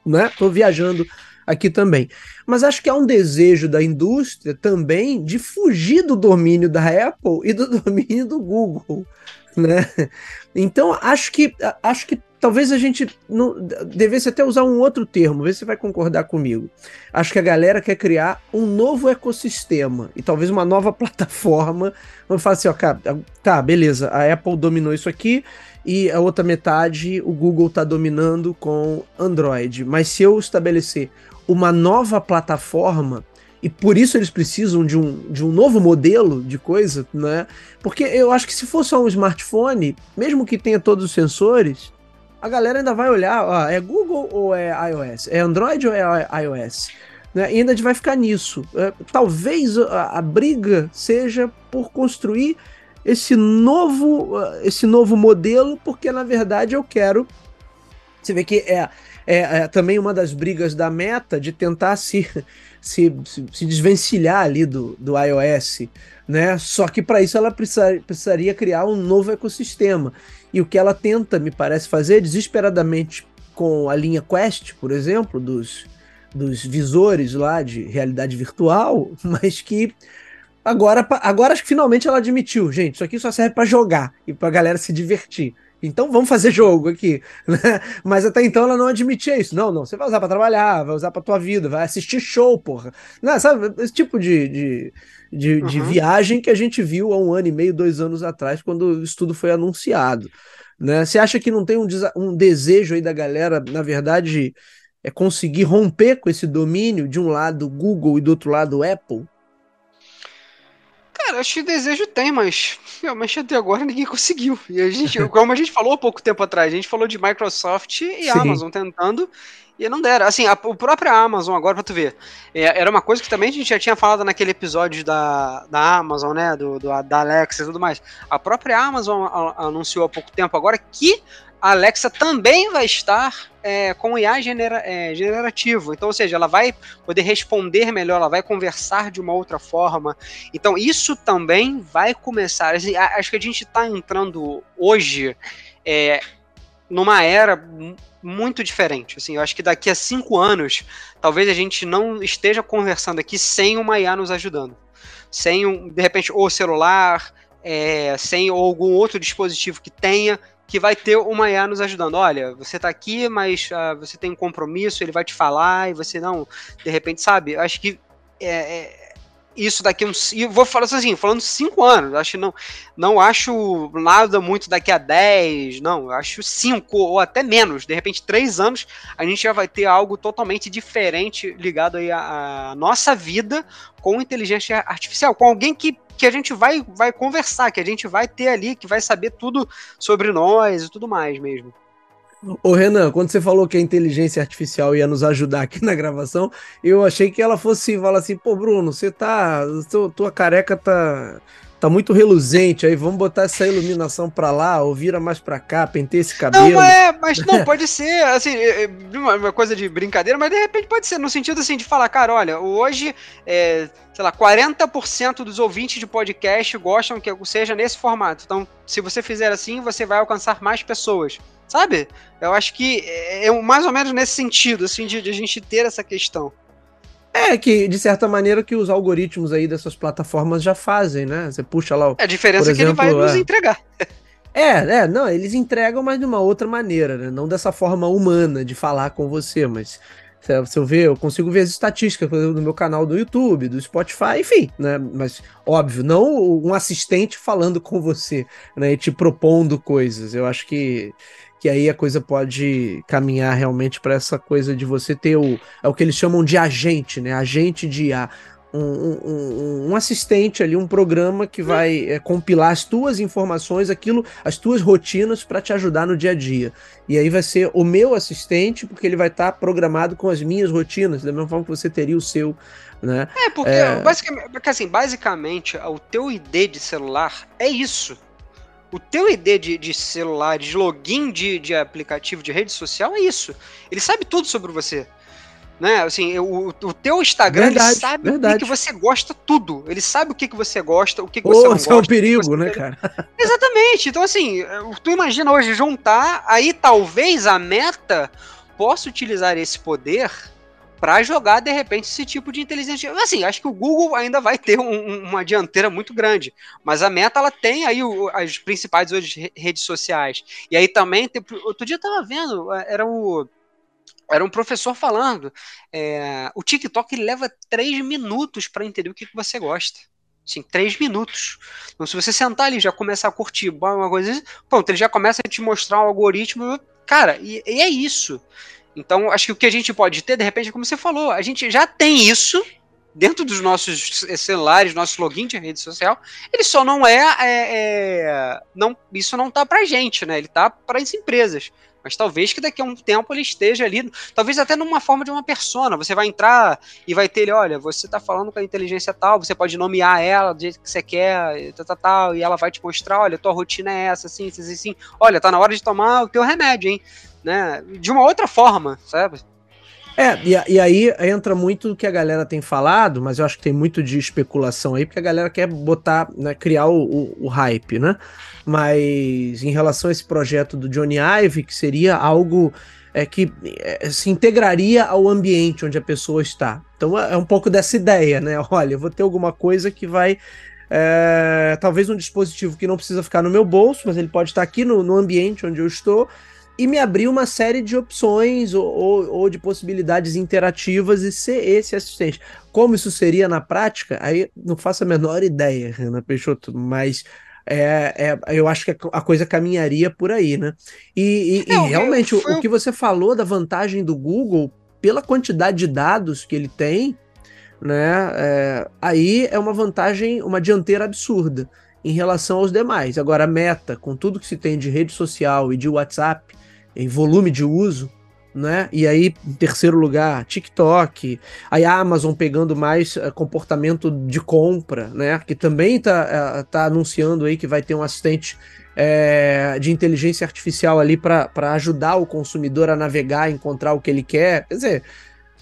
Né? Tô viajando aqui também. Mas acho que há um desejo da indústria também de fugir do domínio da Apple e do domínio do Google, né? Então acho que acho que talvez a gente não, devesse até usar um outro termo, ver se você vai concordar comigo. Acho que a galera quer criar um novo ecossistema e talvez uma nova plataforma. Vamos falar assim, ó, cara, tá, beleza, a Apple dominou isso aqui e a outra metade o Google está dominando com Android. Mas se eu estabelecer uma nova plataforma e por isso eles precisam de um, de um novo modelo de coisa, né? Porque eu acho que se fosse só um smartphone, mesmo que tenha todos os sensores, a galera ainda vai olhar, ó, é Google ou é iOS? É Android ou é iOS? Né? E ainda a gente vai ficar nisso. É, talvez a, a, briga seja por construir esse novo, esse novo modelo, porque na verdade eu quero. Você vê que é, é, é também uma das brigas da meta de tentar se, se, se desvencilhar ali do, do iOS. Né? Só que para isso ela precisa, precisaria criar um novo ecossistema. E o que ela tenta, me parece, fazer desesperadamente com a linha Quest, por exemplo, dos, dos visores lá de realidade virtual, mas que agora, agora finalmente ela admitiu, gente, isso aqui só serve para jogar e para galera se divertir. Então vamos fazer jogo aqui, né? Mas até então ela não admitia isso. Não, não, você vai usar para trabalhar, vai usar para tua vida, vai assistir show, porra. Não, sabe, esse tipo de, de, de, uhum. de viagem que a gente viu há um ano e meio, dois anos atrás, quando isso tudo foi anunciado. Né? Você acha que não tem um, um desejo aí da galera, na verdade, é conseguir romper com esse domínio de um lado Google e do outro lado Apple? Cara, acho que desejo tem, mas realmente até agora ninguém conseguiu. E a gente, como a gente falou há pouco tempo atrás, a gente falou de Microsoft e Sim. Amazon tentando e não deram. Assim, a, o próprio Amazon, agora pra tu ver, é, era uma coisa que também a gente já tinha falado naquele episódio da, da Amazon, né? Do, do da Alexa e tudo mais. A própria Amazon anunciou há pouco tempo agora que a Alexa também vai estar é, com IA genera, é, generativo. Então, ou seja, ela vai poder responder melhor, ela vai conversar de uma outra forma. Então, isso também vai começar. Assim, acho que a gente está entrando hoje é, numa era muito diferente. Assim, eu acho que daqui a cinco anos, talvez a gente não esteja conversando aqui sem uma IA nos ajudando. Sem, um, de repente, o celular, é, sem algum outro dispositivo que tenha que vai ter uma IA nos ajudando. Olha, você tá aqui, mas uh, você tem um compromisso, ele vai te falar e você não, de repente, sabe? Acho que é, é, isso daqui uns. E vou falar assim, falando cinco anos. Acho não, não acho nada muito daqui a dez, não. Acho cinco ou até menos. De repente, três anos, a gente já vai ter algo totalmente diferente ligado aí à, à nossa vida com inteligência artificial, com alguém que que a gente vai, vai conversar, que a gente vai ter ali, que vai saber tudo sobre nós e tudo mais mesmo. Ô Renan, quando você falou que a inteligência artificial ia nos ajudar aqui na gravação, eu achei que ela fosse falar assim, pô Bruno, você tá, tua careca tá tá muito reluzente aí, vamos botar essa iluminação pra lá, ou vira mais pra cá, pentei esse cabelo. Não, é, mas não, pode ser, assim, é, é, uma coisa de brincadeira, mas de repente pode ser, no sentido assim, de falar, cara, olha, hoje, é, sei lá, 40% dos ouvintes de podcast gostam que seja nesse formato, então, se você fizer assim, você vai alcançar mais pessoas, sabe? Eu acho que é, é mais ou menos nesse sentido, assim, de, de a gente ter essa questão. É, que de certa maneira que os algoritmos aí dessas plataformas já fazem, né? Você puxa lá o. É, a diferença é que exemplo, ele vai nos é. entregar. É, é, não, eles entregam, mas de uma outra maneira, né? Não dessa forma humana de falar com você, mas se eu ver, eu consigo ver as estatísticas do meu canal do YouTube, do Spotify, enfim, né? Mas, óbvio, não um assistente falando com você, né? E te propondo coisas. Eu acho que que aí a coisa pode caminhar realmente para essa coisa de você ter o, é o que eles chamam de agente, né? Agente de IA. Um, um, um, assistente ali, um programa que vai é, compilar as tuas informações, aquilo, as tuas rotinas para te ajudar no dia a dia. E aí vai ser o meu assistente, porque ele vai estar tá programado com as minhas rotinas, da mesma forma que você teria o seu. Né? É, porque, é... Basicamente, porque assim, basicamente, o teu ID de celular é isso. O teu ID de, de celular, de login de, de aplicativo de rede social é isso. Ele sabe tudo sobre você. Né? Assim, o, o teu Instagram verdade, ele sabe verdade. o que, que, você gosta tudo. Ele sabe o que, que você gosta, o que, que você oh, não gosta. é um perigo, né, cara? Exatamente. Então, assim, tu imagina hoje juntar, aí talvez a meta possa utilizar esse poder para jogar de repente esse tipo de inteligência. Assim, acho que o Google ainda vai ter um, uma dianteira muito grande, mas a Meta ela tem aí o, as principais hoje redes sociais. E aí também, tem, outro dia eu tava vendo, é, era o era um professor falando, é, o TikTok leva três minutos para entender o que, que você gosta. Sim, três minutos. Então, se você sentar ali e já começar a curtir uma coisa, assim, pronto, ele já começa a te mostrar um algoritmo. Cara, e, e é isso. Então, acho que o que a gente pode ter, de repente, como você falou, a gente já tem isso dentro dos nossos celulares, nosso login de rede social. Ele só não é, é, é não, isso não tá pra gente, né? Ele tá para as empresas. Mas talvez que daqui a um tempo ele esteja ali, talvez até numa forma de uma persona. Você vai entrar e vai ter ele, olha, você tá falando com a inteligência tal, você pode nomear ela do jeito que você quer, tal, tal, tal, e ela vai te mostrar, olha, tua rotina é essa, assim, assim, assim. Olha, tá na hora de tomar o teu remédio, hein? Né? De uma outra forma, sabe? É, e, e, aí entra muito o que a galera tem falado, mas eu acho que tem muito de especulação aí, porque a galera quer botar, né, criar o, o, o hype, né? Mas em relação a esse projeto do Johnny Ive, que seria algo é, que é, se integraria ao ambiente onde a pessoa está. Então é, é um pouco dessa ideia, né? Olha, eu vou ter alguma coisa que vai é, talvez um dispositivo que não precisa ficar no meu bolso, mas ele pode estar aqui no, no ambiente onde eu estou, e me abriu uma série de opções ou, ou, ou, de possibilidades interativas e ser esse assistente. Como isso seria na prática, aí não faço a menor ideia, Renan Peixoto, mas é, é, eu acho que a coisa caminharia por aí, né? E, e, e realmente, o, o que você falou da vantagem do Google, pela quantidade de dados que ele tem, né? É, aí é uma vantagem, uma dianteira absurda em relação aos demais. Agora, a Meta, com tudo que se tem de rede social e de WhatsApp, em volume de uso, né? E aí, em terceiro lugar, TikTok, aí a Amazon pegando mais uh, comportamento de compra, né? Que também tá, uh, tá anunciando aí que vai ter um assistente é, de inteligência artificial ali para ajudar o consumidor a navegar, encontrar o que ele quer. Quer dizer,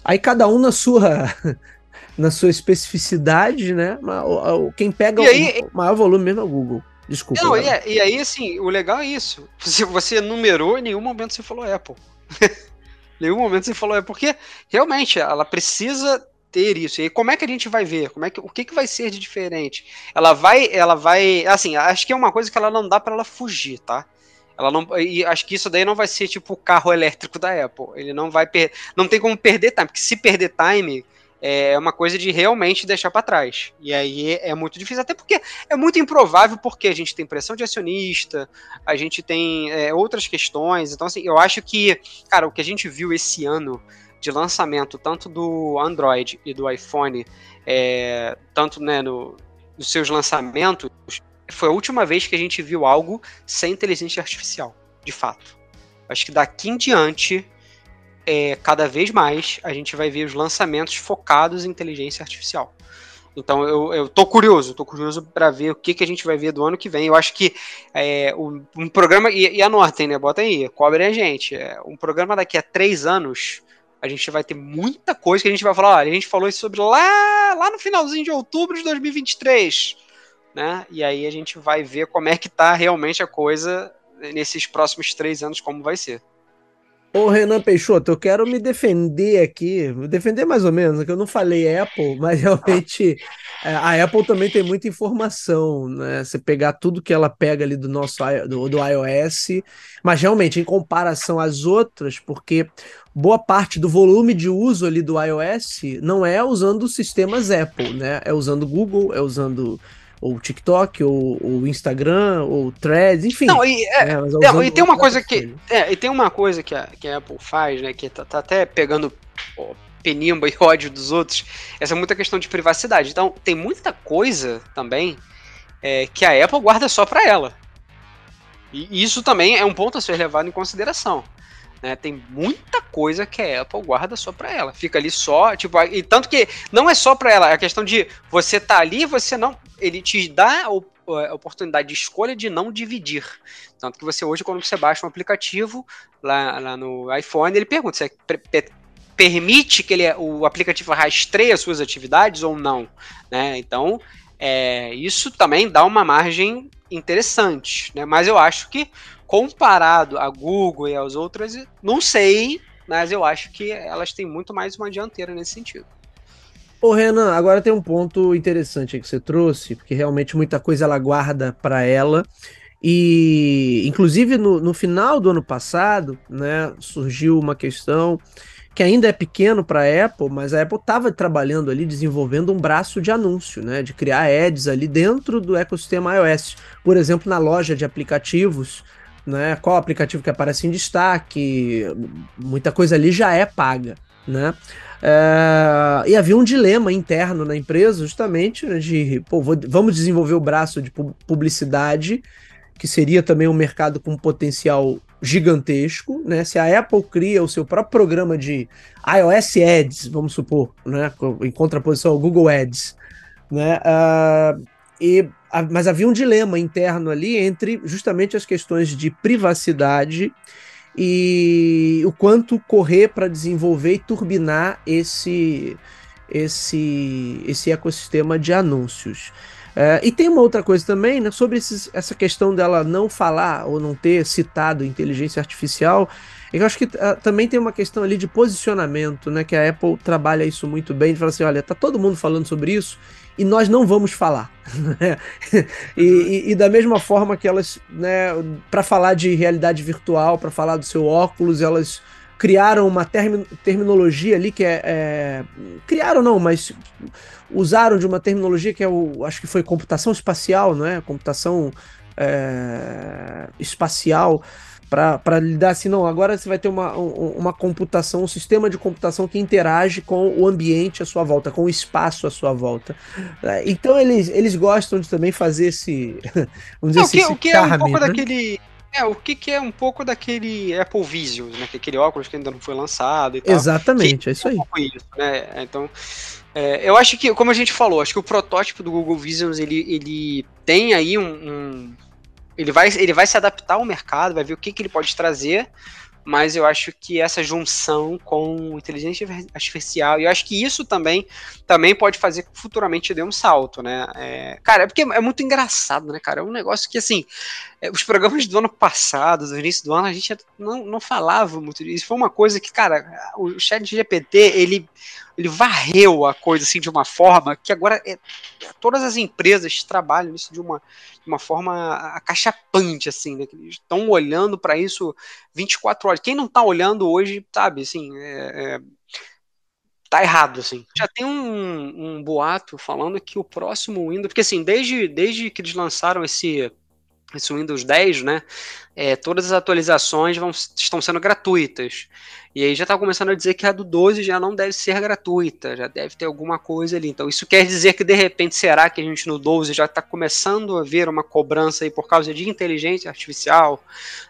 aí cada um na sua na sua especificidade, né? Quem pega aí, o maior volume mesmo é o Google. Desculpa. Não, e, é, e, aí, assim, o legal é isso. Se você numerou, em nenhum momento você falou Apple. em nenhum momento você falou Apple. Porque, realmente, ela precisa ter isso. E como é que a gente vai ver? Como é que, o que, que vai ser de diferente? Ela vai, ela vai, assim, acho que é uma coisa que ela não dá para ela fugir, tá? Ela não, e acho que isso daí não vai ser tipo o carro elétrico da Apple. Ele não vai per, não tem como perder time, porque se perder time, é uma coisa de realmente deixar para trás. E aí é muito difícil, até porque é muito improvável, porque a gente tem pressão de acionista, a gente tem é, outras questões. Então, assim, eu acho que, cara, o que a gente viu esse ano de lançamento, tanto do Android e do iPhone, é, tanto né, no, nos seus lançamentos, foi a última vez que a gente viu algo sem inteligência artificial, de fato. Acho que daqui em diante é, cada vez mais a gente vai ver os lançamentos focados em inteligência artificial. Então eu, eu tô curioso, tô curioso para ver o que, que a gente vai ver do ano que vem. Eu acho que é, um, um programa, e, e anotem, né? Bota aí, cobre a gente. É, um programa daqui a três anos, a gente vai ter muita coisa que a gente vai falar. Olha, a gente falou isso sobre lá, lá no finalzinho de outubro de 2023. Né? E aí a gente vai ver como é que tá realmente a coisa nesses próximos três anos, como vai ser. Ô Renan Peixoto, eu quero me defender aqui, defender mais ou menos, que eu não falei Apple, mas realmente é, a Apple também tem muita informação, né? Você pegar tudo que ela pega ali do nosso do, do iOS, mas realmente em comparação às outras, porque boa parte do volume de uso ali do iOS não é usando sistemas Apple, né? É usando Google, é usando ou TikTok, ou, ou Instagram, ou Threads, enfim. Não, e, é, é, não, e tem uma coisa que. É, e tem uma coisa que a, que a Apple faz, né? Que tá, tá até pegando ó, penimba e ódio dos outros. Essa é muita questão de privacidade. Então, tem muita coisa também é, que a Apple guarda só para ela. E isso também é um ponto a ser levado em consideração. Né? Tem muita coisa que a Apple guarda só para ela. Fica ali só, tipo, e tanto que não é só para ela, é a questão de você tá ali, você não, ele te dá a oportunidade de escolha de não dividir. Tanto que você hoje, quando você baixa um aplicativo lá, lá no iPhone, ele pergunta se é permite que ele, o aplicativo rastreie as suas atividades ou não. Né? Então, é, isso também dá uma margem interessante. Né? Mas eu acho que comparado a Google e às outras, não sei, mas eu acho que elas têm muito mais uma dianteira nesse sentido. Ô Renan, agora tem um ponto interessante que você trouxe, porque realmente muita coisa ela guarda para ela. E, inclusive, no, no final do ano passado, né, surgiu uma questão que ainda é pequeno para a Apple, mas a Apple estava trabalhando ali, desenvolvendo um braço de anúncio, né, de criar ads ali dentro do ecossistema iOS. Por exemplo, na loja de aplicativos, né? Qual aplicativo que aparece em destaque, muita coisa ali já é paga, né? É, e havia um dilema interno na empresa, justamente, né, de pô, vou, vamos desenvolver o braço de publicidade, que seria também um mercado com potencial gigantesco, né? Se a Apple cria o seu próprio programa de iOS Ads, vamos supor, né? Em contraposição ao Google Ads, né? Uh, e, mas havia um dilema interno ali entre justamente as questões de privacidade e o quanto correr para desenvolver e turbinar esse, esse, esse ecossistema de anúncios. É, e tem uma outra coisa também, né, sobre esses, essa questão dela não falar ou não ter citado inteligência artificial. Eu acho que uh, também tem uma questão ali de posicionamento, né? Que a Apple trabalha isso muito bem, de falar assim, olha, tá todo mundo falando sobre isso e nós não vamos falar. E, e, e, da mesma forma que elas, né, para falar de realidade virtual, para falar do seu óculos, elas criaram uma termi terminologia ali que é, é, Criaram não, mas usaram de uma terminologia que é o. Acho que foi computação espacial, não é? Computação é, espacial para lidar assim, não, agora você vai ter uma, uma computação, um sistema de computação que interage com o ambiente à sua volta, com o espaço à sua volta. É, então eles, eles gostam de também fazer esse. Vamos dizer é, assim, o que, o que é um pouco né? daquele. É, o que, que é um pouco daquele Apple Vision, né? Que é aquele óculos que ainda não foi lançado e tal. Exatamente, é isso aí. É isso, né? Então, é, eu acho que, como a gente falou, acho que o protótipo do Google Vision ele, ele tem aí um, um ele vai, ele vai se adaptar ao mercado, vai ver o que, que ele pode trazer, mas eu acho que essa junção com inteligência artificial, e eu acho que isso também, também pode fazer que futuramente dê um salto, né? É, cara, é porque é muito engraçado, né, cara? É um negócio que, assim, os programas do ano passado, do início do ano, a gente não, não falava muito disso. Foi uma coisa que, cara, o chat GPT, ele ele varreu a coisa assim de uma forma que agora é, todas as empresas trabalham isso de uma, de uma forma acachapante, assim, né? Estão olhando para isso 24 horas. Quem não está olhando hoje, sabe, assim, é, é, tá errado, assim. Já tem um, um boato falando que o próximo Windows, porque assim, desde, desde que eles lançaram esse esse Windows 10, né? É, todas as atualizações vão, estão sendo gratuitas. E aí já está começando a dizer que a do 12 já não deve ser gratuita, já deve ter alguma coisa ali. Então isso quer dizer que de repente será que a gente no 12 já está começando a ver uma cobrança aí por causa de inteligência artificial,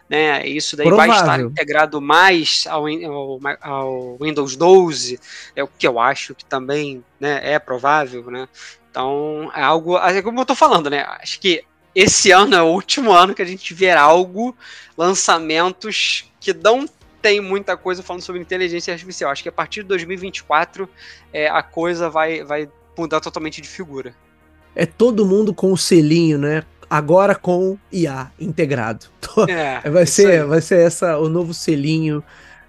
né? Isso daí Provável. vai estar integrado mais ao, ao, ao, Windows 12, é o que eu acho que também né, é provável, né? Então é algo, é como eu estou falando, né? Acho que esse ano é o último ano que a gente ver algo, lançamentos que não tem muita coisa falando sobre inteligência artificial. Acho que a partir de 2024 é, a coisa vai, vai mudar totalmente de figura. É todo mundo com o selinho, né? Agora com IA integrado. É, vai, ser, vai ser essa o novo selinho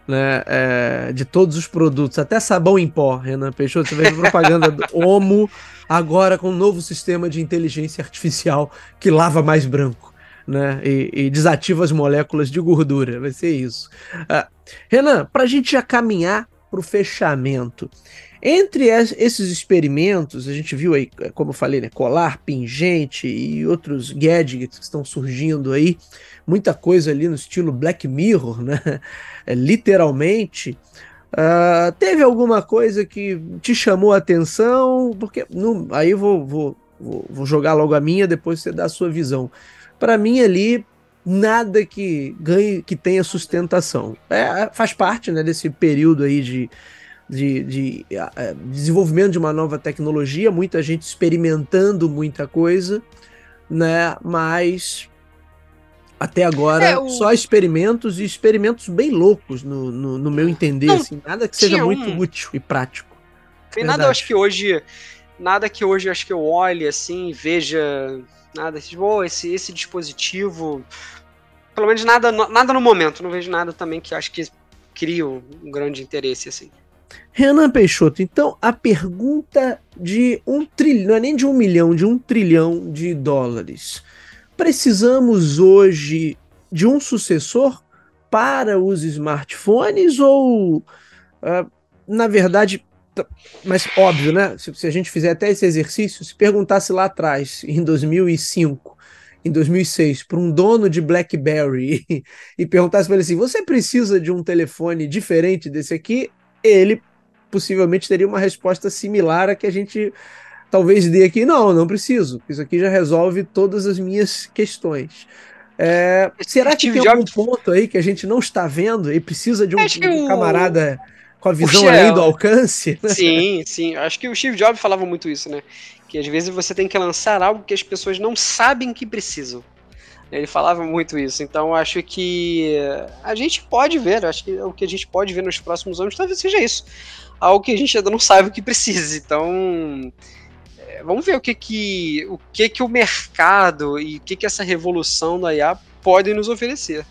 né, é, de todos os produtos, até sabão em pó, Renan Peixoto. Você vê propaganda do Omo agora com um novo sistema de inteligência artificial que lava mais branco. Né, e, e desativa as moléculas de gordura, vai ser isso. Uh, Renan, para a gente já caminhar para o fechamento, entre esses experimentos, a gente viu aí, como eu falei, né, colar, pingente e outros gadgets que estão surgindo aí, muita coisa ali no estilo Black Mirror, né? É, literalmente. Uh, teve alguma coisa que te chamou a atenção? Porque no, aí vou, vou, vou jogar logo a minha, depois você dá a sua visão. Para mim ali nada que ganhe, que tenha sustentação. É, faz parte né, desse período aí de, de, de, de desenvolvimento de uma nova tecnologia, muita gente experimentando muita coisa, né? Mas até agora, é, o... só experimentos e experimentos bem loucos, no, no, no meu entender, Não, assim, nada que seja muito um... útil e prático. Tem nada, eu acho que hoje, nada que hoje acho que eu olhe assim, veja nada, tipo, oh, esse, esse dispositivo, pelo menos nada, nada no momento, não vejo nada também que acho que cria um grande interesse assim. Renan Peixoto, então a pergunta de um trilhão, não é nem de um milhão, de um trilhão de dólares precisamos hoje de um sucessor para os smartphones ou, uh, na verdade, mas óbvio, né? Se, se, a gente fizer até esse exercício, se perguntasse lá atrás, em 2005, em 2006, para um dono de BlackBerry e, e perguntasse para ele assim: você precisa de um telefone diferente desse aqui? Ele possivelmente teria uma resposta similar a que a gente talvez dê aqui, não, não preciso. Isso aqui já resolve todas as minhas questões. É, será que tem Jobs... algum ponto aí que a gente não está vendo e precisa de um, um camarada com a visão além do alcance? Sim, sim. Acho que o Steve Jobs falava muito isso, né? Que às vezes você tem que lançar algo que as pessoas não sabem que precisam. Ele falava muito isso. Então acho que a gente pode ver, acho que o que a gente pode ver nos próximos anos talvez seja isso. Algo que a gente ainda não sabe o que precisa. Então é, vamos ver o que que o que que o mercado e o que que essa revolução da IA pode nos oferecer.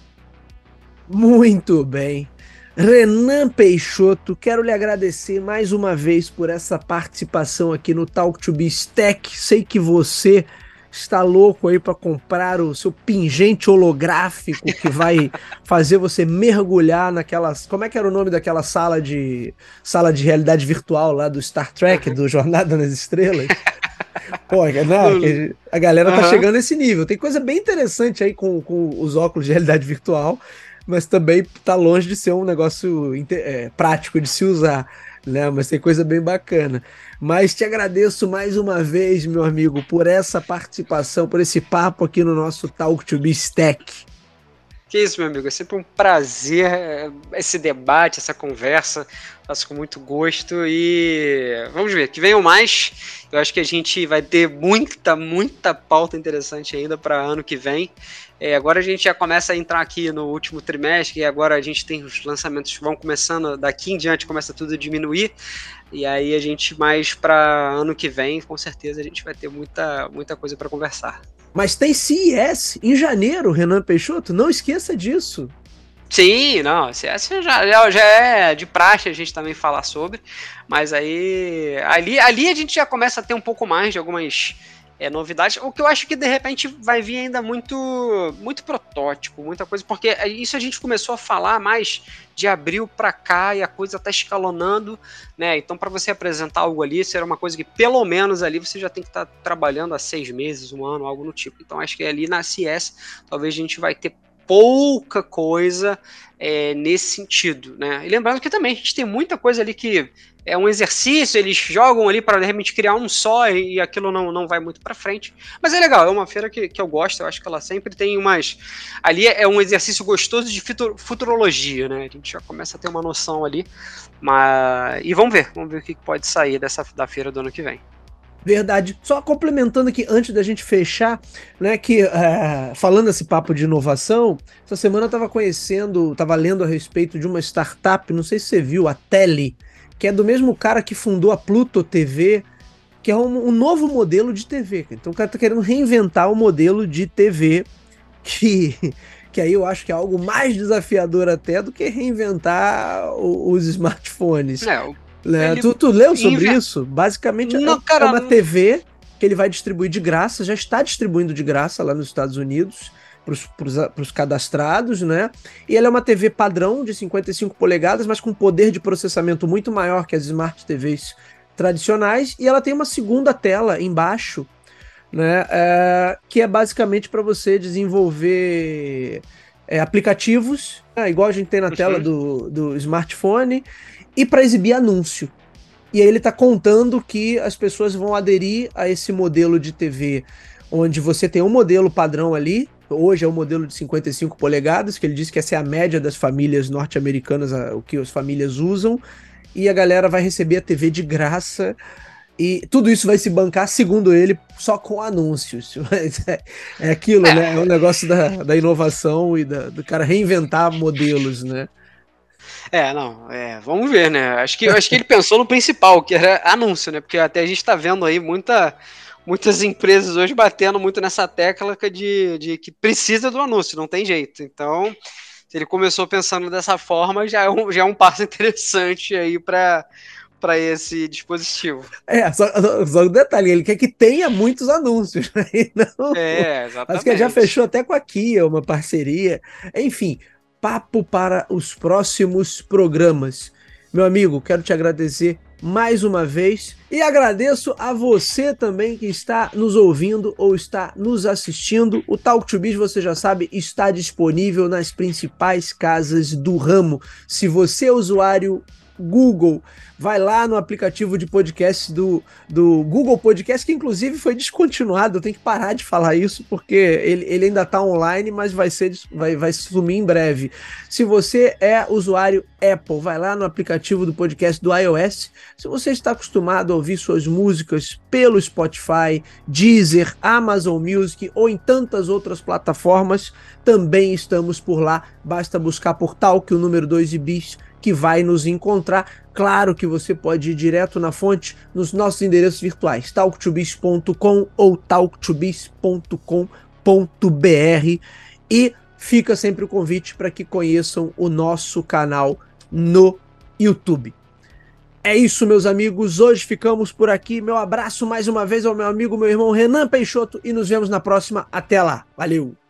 Muito bem. Renan Peixoto, quero lhe agradecer mais uma vez por essa participação aqui no Talk to Be Stack. Sei que você está louco aí para comprar o seu pingente holográfico que vai fazer você mergulhar naquelas. Como é que era o nome daquela sala de sala de realidade virtual lá do Star Trek, do Jornada nas Estrelas? Pô, né, a galera tá chegando nesse nível. Tem coisa bem interessante aí com, com os óculos de realidade virtual mas também tá longe de ser um negócio é, prático de se usar, né? Mas tem coisa bem bacana. Mas te agradeço mais uma vez, meu amigo, por essa participação, por esse papo aqui no nosso Talk to Be Stack. Que isso, meu amigo, é sempre um prazer é, esse debate, essa conversa. Faço com muito gosto e vamos ver, que venham mais. Eu acho que a gente vai ter muita, muita pauta interessante ainda para ano que vem. É, agora a gente já começa a entrar aqui no último trimestre, e agora a gente tem os lançamentos vão começando, daqui em diante começa tudo a diminuir. E aí a gente mais para ano que vem, com certeza a gente vai ter muita, muita coisa para conversar. Mas tem CES em janeiro, Renan Peixoto, não esqueça disso. Sim, não, já, já, já, é de praxe a gente também falar sobre, mas aí ali, ali a gente já começa a ter um pouco mais de algumas é, novidades. O que eu acho que de repente vai vir ainda muito, muito protótipo, muita coisa, porque isso a gente começou a falar mais de abril para cá e a coisa tá escalonando, né? Então, para você apresentar algo ali, será uma coisa que pelo menos ali você já tem que estar tá trabalhando há seis meses, um ano, algo no tipo. Então, acho que ali na CS talvez a gente vai ter pouca coisa é, nesse sentido, né? E lembrando que também a gente tem muita coisa ali que é um exercício, eles jogam ali para de repente criar um só e, aquilo não, não vai muito para frente. Mas é legal, é uma feira que, que eu gosto, eu acho que ela sempre tem umas. Ali é um exercício gostoso de futurologia, né? A gente já começa a ter uma noção ali. Mas... E vamos ver, vamos ver o que pode sair dessa, da feira do ano que vem. Verdade. Só complementando aqui, antes da gente fechar, né, que uh, falando esse papo de inovação, essa semana eu estava conhecendo, estava lendo a respeito de uma startup, não sei se você viu, a Tele que é do mesmo cara que fundou a Pluto TV, que é um, um novo modelo de TV. Então o cara tá querendo reinventar o modelo de TV que que aí eu acho que é algo mais desafiador até do que reinventar o, os smartphones. É, né? tu, tu leu sobre isso? Basicamente Não, é, cara, é uma TV que ele vai distribuir de graça, já está distribuindo de graça lá nos Estados Unidos para os cadastrados, né? E ela é uma TV padrão de 55 polegadas, mas com poder de processamento muito maior que as Smart TVs tradicionais. E ela tem uma segunda tela embaixo, né? É, que é basicamente para você desenvolver é, aplicativos, né? igual a gente tem na uhum. tela do, do smartphone, e para exibir anúncio. E aí ele está contando que as pessoas vão aderir a esse modelo de TV onde você tem um modelo padrão ali, hoje é o um modelo de 55 polegadas, que ele disse que essa é a média das famílias norte-americanas, o que as famílias usam, e a galera vai receber a TV de graça. E tudo isso vai se bancar, segundo ele, só com anúncios. Mas é, é aquilo, né? É o um negócio da, da inovação e da, do cara reinventar modelos, né? É, não, é, vamos ver, né? Acho que, acho que ele pensou no principal, que era anúncio, né? Porque até a gente tá vendo aí muita muitas empresas hoje batendo muito nessa tecla de, de que precisa do anúncio, não tem jeito. Então, se ele começou pensando dessa forma, já é um, já é um passo interessante aí para para esse dispositivo. É, só, só um detalhe, ele quer que tenha muitos anúncios. Né? Não, é, exatamente. Acho que já fechou até com a Kia uma parceria. Enfim, papo para os próximos programas. Meu amigo, quero te agradecer mais uma vez e agradeço a você também que está nos ouvindo ou está nos assistindo. O Talk to Biz, você já sabe, está disponível nas principais casas do ramo. Se você é usuário Google. Vai lá no aplicativo de podcast do, do Google Podcast, que inclusive foi descontinuado. Eu tenho que parar de falar isso, porque ele, ele ainda está online, mas vai, ser, vai, vai sumir em breve. Se você é usuário Apple, vai lá no aplicativo do podcast do iOS. Se você está acostumado a ouvir suas músicas pelo Spotify, Deezer, Amazon Music ou em tantas outras plataformas, também estamos por lá. Basta buscar por Talk, o número 2 e bis que vai nos encontrar. Claro que você pode ir direto na fonte nos nossos endereços virtuais, talktobis.com ou talktobis.com.br e fica sempre o convite para que conheçam o nosso canal no YouTube. É isso, meus amigos. Hoje ficamos por aqui. Meu abraço mais uma vez ao meu amigo, meu irmão Renan Peixoto e nos vemos na próxima. Até lá. Valeu!